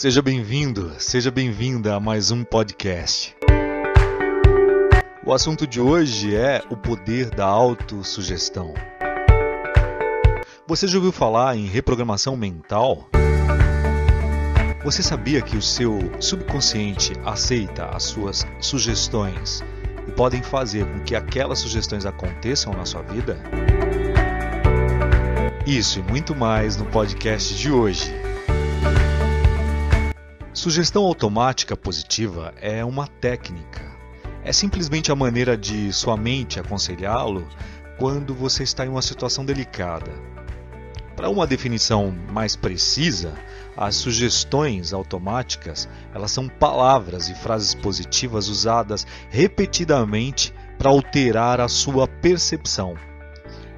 Seja bem-vindo, seja bem-vinda a mais um podcast. O assunto de hoje é o poder da autossugestão. Você já ouviu falar em reprogramação mental? Você sabia que o seu subconsciente aceita as suas sugestões e podem fazer com que aquelas sugestões aconteçam na sua vida? Isso e muito mais no podcast de hoje. Sugestão automática positiva é uma técnica. É simplesmente a maneira de sua mente aconselhá-lo quando você está em uma situação delicada. Para uma definição mais precisa, as sugestões automáticas, elas são palavras e frases positivas usadas repetidamente para alterar a sua percepção.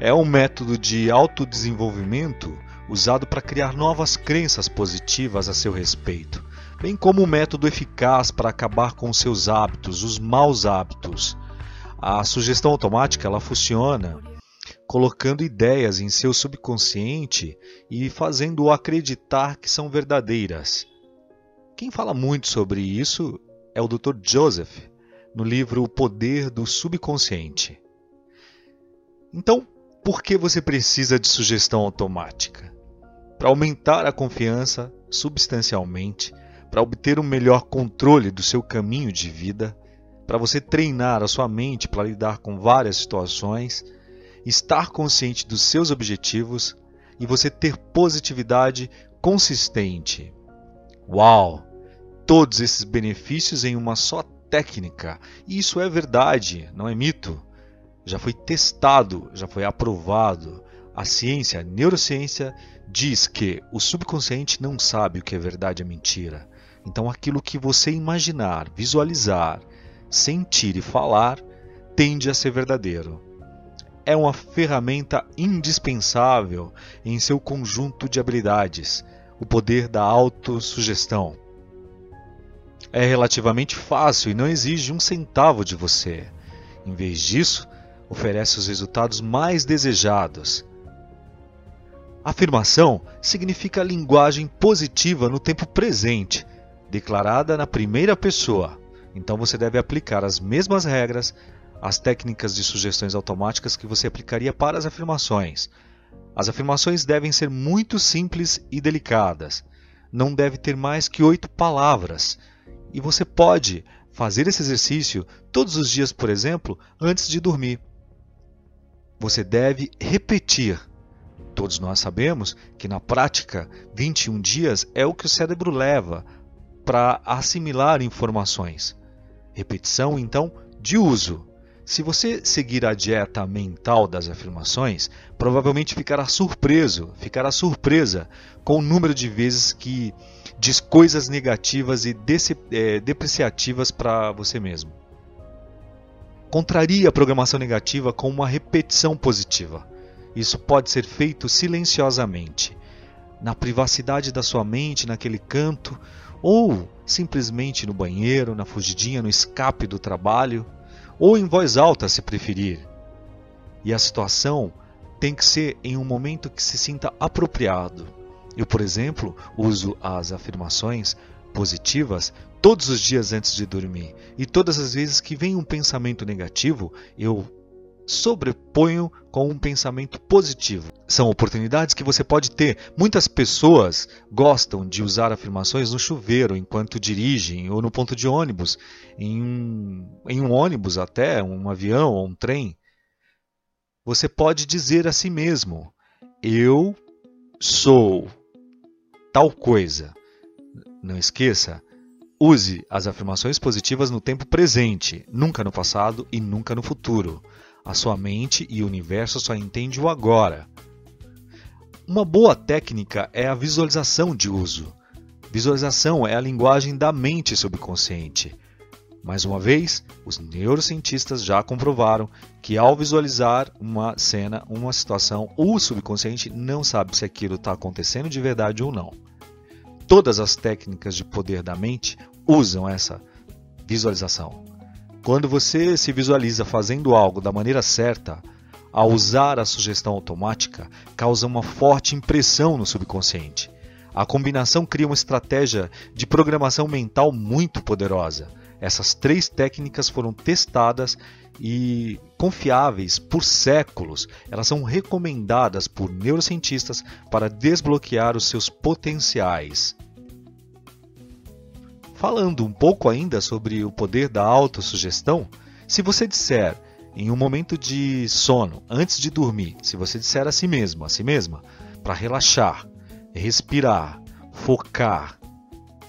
É um método de autodesenvolvimento usado para criar novas crenças positivas a seu respeito bem como um método eficaz para acabar com seus hábitos, os maus hábitos. A sugestão automática ela funciona colocando ideias em seu subconsciente e fazendo-o acreditar que são verdadeiras. Quem fala muito sobre isso é o Dr. Joseph, no livro O Poder do Subconsciente. Então, por que você precisa de sugestão automática? Para aumentar a confiança substancialmente para obter um melhor controle do seu caminho de vida, para você treinar a sua mente para lidar com várias situações, estar consciente dos seus objetivos e você ter positividade consistente. Uau! Todos esses benefícios em uma só técnica. E isso é verdade, não é mito. Já foi testado, já foi aprovado. A ciência, a neurociência, diz que o subconsciente não sabe o que é verdade e mentira. Então, aquilo que você imaginar, visualizar, sentir e falar tende a ser verdadeiro. É uma ferramenta indispensável em seu conjunto de habilidades, o poder da autossugestão. É relativamente fácil e não exige um centavo de você. Em vez disso, oferece os resultados mais desejados. Afirmação significa linguagem positiva no tempo presente, declarada na primeira pessoa. Então você deve aplicar as mesmas regras, as técnicas de sugestões automáticas que você aplicaria para as afirmações. As afirmações devem ser muito simples e delicadas. Não deve ter mais que oito palavras. E você pode fazer esse exercício todos os dias, por exemplo, antes de dormir. Você deve repetir. Todos nós sabemos que na prática 21 dias é o que o cérebro leva para assimilar informações. Repetição, então, de uso. Se você seguir a dieta mental das afirmações, provavelmente ficará surpreso, ficará surpresa com o número de vezes que diz coisas negativas e é, depreciativas para você mesmo. Contraria a programação negativa com uma repetição positiva. Isso pode ser feito silenciosamente, na privacidade da sua mente, naquele canto, ou simplesmente no banheiro, na fugidinha, no escape do trabalho, ou em voz alta, se preferir. E a situação tem que ser em um momento que se sinta apropriado. Eu, por exemplo, uso as afirmações positivas todos os dias antes de dormir. E todas as vezes que vem um pensamento negativo, eu sobreponho com um pensamento positivo. São oportunidades que você pode ter. Muitas pessoas gostam de usar afirmações no chuveiro enquanto dirigem ou no ponto de ônibus, em um, em um ônibus até, um avião ou um trem. Você pode dizer a si mesmo: Eu sou tal coisa. Não esqueça, use as afirmações positivas no tempo presente, nunca no passado e nunca no futuro. A sua mente e o universo só entendem o agora. Uma boa técnica é a visualização de uso. Visualização é a linguagem da mente subconsciente. Mais uma vez, os neurocientistas já comprovaram que ao visualizar uma cena, uma situação, o subconsciente não sabe se aquilo está acontecendo de verdade ou não. Todas as técnicas de poder da mente usam essa visualização. Quando você se visualiza fazendo algo da maneira certa, ao usar a sugestão automática, causa uma forte impressão no subconsciente. A combinação cria uma estratégia de programação mental muito poderosa. Essas três técnicas foram testadas e confiáveis por séculos. Elas são recomendadas por neurocientistas para desbloquear os seus potenciais. Falando um pouco ainda sobre o poder da autossugestão, se você disser em um momento de sono, antes de dormir, se você disser a si mesmo, a si mesma, para relaxar, respirar, focar,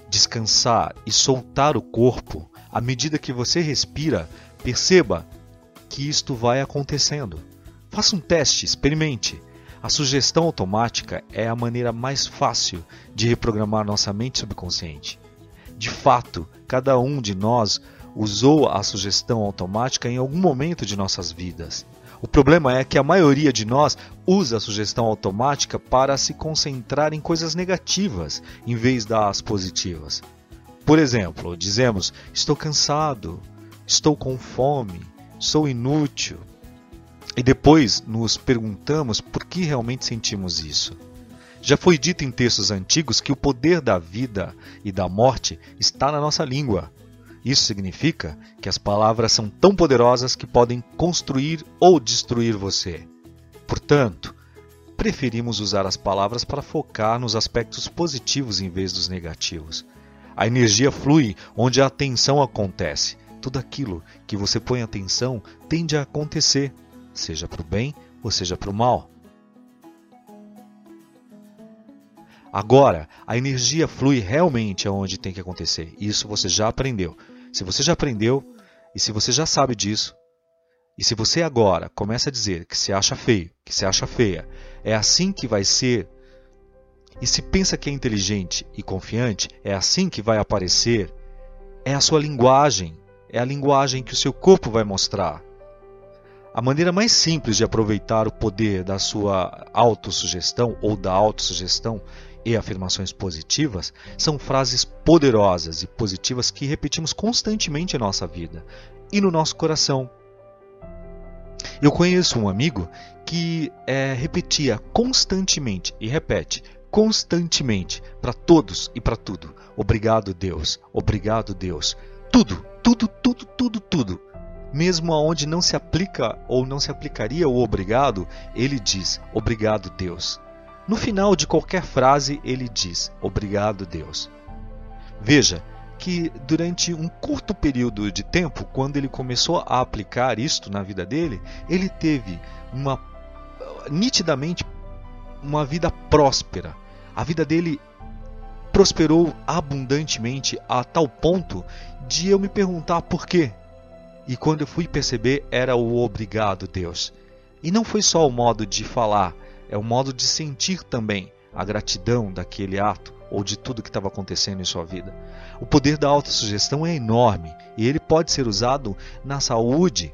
descansar e soltar o corpo, à medida que você respira, perceba que isto vai acontecendo. Faça um teste, experimente. A sugestão automática é a maneira mais fácil de reprogramar nossa mente subconsciente. De fato, cada um de nós usou a sugestão automática em algum momento de nossas vidas. O problema é que a maioria de nós usa a sugestão automática para se concentrar em coisas negativas em vez das positivas. Por exemplo, dizemos: estou cansado, estou com fome, sou inútil. E depois nos perguntamos por que realmente sentimos isso. Já foi dito em textos antigos que o poder da vida e da morte está na nossa língua. Isso significa que as palavras são tão poderosas que podem construir ou destruir você. Portanto, preferimos usar as palavras para focar nos aspectos positivos em vez dos negativos. A energia flui onde a atenção acontece. Tudo aquilo que você põe atenção tende a acontecer, seja para o bem ou seja para o mal. Agora, a energia flui realmente aonde tem que acontecer. Isso você já aprendeu. Se você já aprendeu e se você já sabe disso, e se você agora começa a dizer que se acha feio, que se acha feia, é assim que vai ser, e se pensa que é inteligente e confiante, é assim que vai aparecer, é a sua linguagem, é a linguagem que o seu corpo vai mostrar. A maneira mais simples de aproveitar o poder da sua autossugestão ou da autossugestão e afirmações positivas são frases poderosas e positivas que repetimos constantemente em nossa vida e no nosso coração. Eu conheço um amigo que é, repetia constantemente e repete constantemente para todos e para tudo: Obrigado, Deus. Obrigado, Deus. Tudo, tudo, tudo, tudo, tudo. Mesmo aonde não se aplica ou não se aplicaria o obrigado, ele diz: Obrigado, Deus. No final de qualquer frase, ele diz: Obrigado, Deus. Veja que durante um curto período de tempo, quando ele começou a aplicar isto na vida dele, ele teve uma nitidamente uma vida próspera. A vida dele prosperou abundantemente a tal ponto de eu me perguntar por quê. E quando eu fui perceber, era o obrigado, Deus. E não foi só o modo de falar, é o modo de sentir também a gratidão daquele ato ou de tudo que estava acontecendo em sua vida. O poder da autossugestão é enorme e ele pode ser usado na saúde,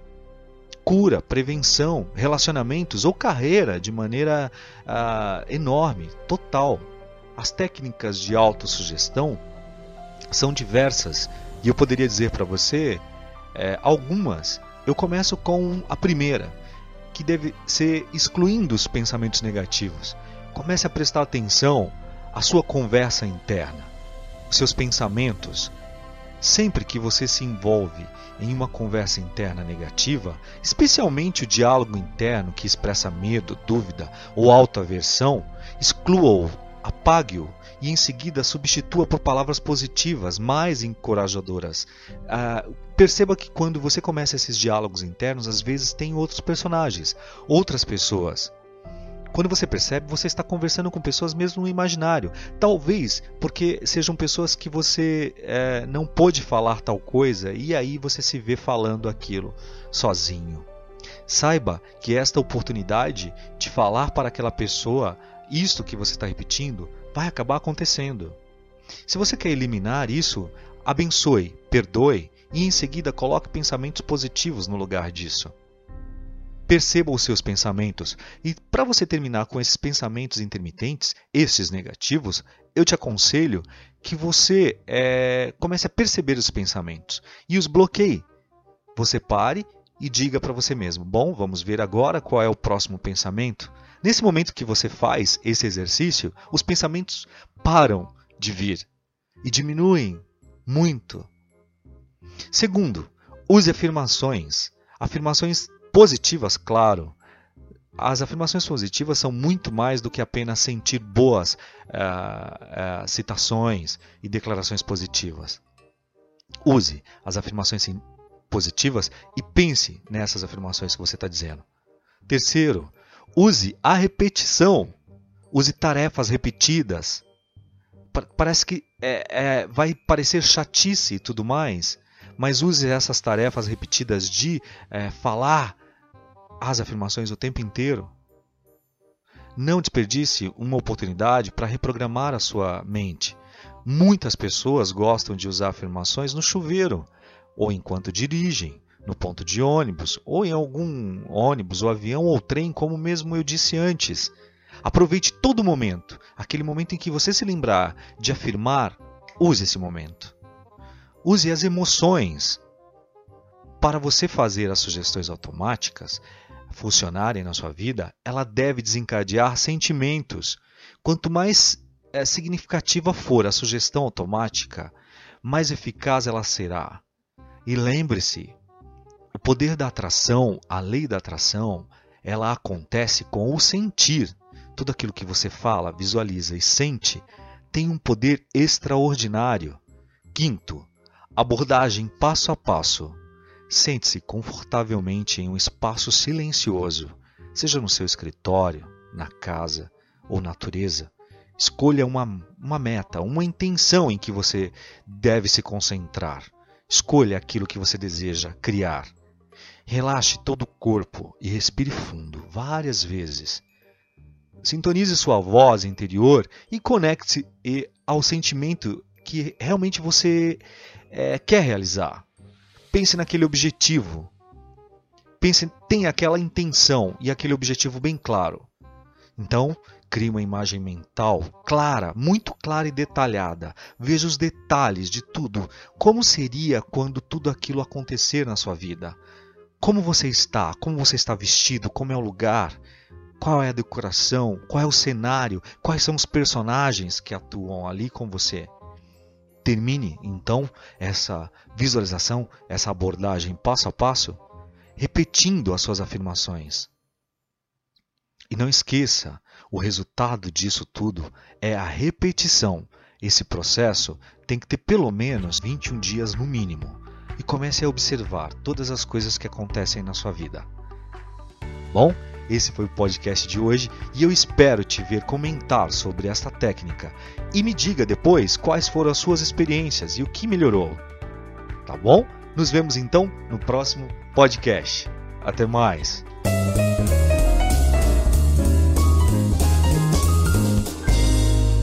cura, prevenção, relacionamentos ou carreira de maneira uh, enorme, total. As técnicas de autossugestão são diversas e eu poderia dizer para você é, algumas. Eu começo com a primeira, que deve ser excluindo os pensamentos negativos. Comece a prestar atenção à sua conversa interna, os seus pensamentos. Sempre que você se envolve em uma conversa interna negativa, especialmente o diálogo interno que expressa medo, dúvida ou autoaversão, exclua-o, apague-o e em seguida substitua por palavras positivas, mais encorajadoras. Ah, perceba que quando você começa esses diálogos internos, às vezes tem outros personagens, outras pessoas. Quando você percebe, você está conversando com pessoas mesmo no imaginário. Talvez porque sejam pessoas que você é, não pôde falar tal coisa e aí você se vê falando aquilo sozinho. Saiba que esta oportunidade de falar para aquela pessoa isto que você está repetindo vai acabar acontecendo. Se você quer eliminar isso, abençoe, perdoe e em seguida coloque pensamentos positivos no lugar disso. Perceba os seus pensamentos e, para você terminar com esses pensamentos intermitentes, esses negativos, eu te aconselho que você é, comece a perceber os pensamentos e os bloqueie. Você pare e diga para você mesmo: Bom, vamos ver agora qual é o próximo pensamento. Nesse momento que você faz esse exercício, os pensamentos param de vir e diminuem muito. Segundo, use afirmações. Afirmações positivas, claro. As afirmações positivas são muito mais do que apenas sentir boas uh, uh, citações e declarações positivas. Use as afirmações positivas e pense nessas afirmações que você está dizendo. Terceiro, use a repetição. Use tarefas repetidas. Parece que é, é, vai parecer chatice e tudo mais, mas use essas tarefas repetidas de é, falar as afirmações o tempo inteiro. Não desperdice uma oportunidade para reprogramar a sua mente. Muitas pessoas gostam de usar afirmações no chuveiro, ou enquanto dirigem, no ponto de ônibus, ou em algum ônibus ou avião ou trem, como mesmo eu disse antes. Aproveite todo momento, aquele momento em que você se lembrar de afirmar, use esse momento. Use as emoções. Para você fazer as sugestões automáticas funcionarem na sua vida, ela deve desencadear sentimentos. Quanto mais é, significativa for a sugestão automática, mais eficaz ela será. E lembre-se, o poder da atração, a lei da atração, ela acontece com o sentir. Tudo aquilo que você fala, visualiza e sente tem um poder extraordinário. Quinto, Abordagem passo a passo. Sente-se confortavelmente em um espaço silencioso, seja no seu escritório, na casa ou natureza. Escolha uma, uma meta, uma intenção em que você deve se concentrar. Escolha aquilo que você deseja criar. Relaxe todo o corpo e respire fundo várias vezes. Sintonize sua voz interior e conecte-se ao sentimento que realmente você é, quer realizar. Pense naquele objetivo. Pense, tenha aquela intenção e aquele objetivo bem claro. Então, crie uma imagem mental clara, muito clara e detalhada. Veja os detalhes de tudo. Como seria quando tudo aquilo acontecer na sua vida? Como você está? Como você está vestido? Como é o lugar? Qual é a decoração? Qual é o cenário? Quais são os personagens que atuam ali com você? Termine então essa visualização, essa abordagem passo a passo, repetindo as suas afirmações. E não esqueça, o resultado disso tudo é a repetição. Esse processo tem que ter pelo menos 21 dias no mínimo. E comece a observar todas as coisas que acontecem na sua vida. Bom, esse foi o podcast de hoje e eu espero te ver comentar sobre esta técnica e me diga depois quais foram as suas experiências e o que melhorou. Tá bom? Nos vemos então no próximo podcast. Até mais!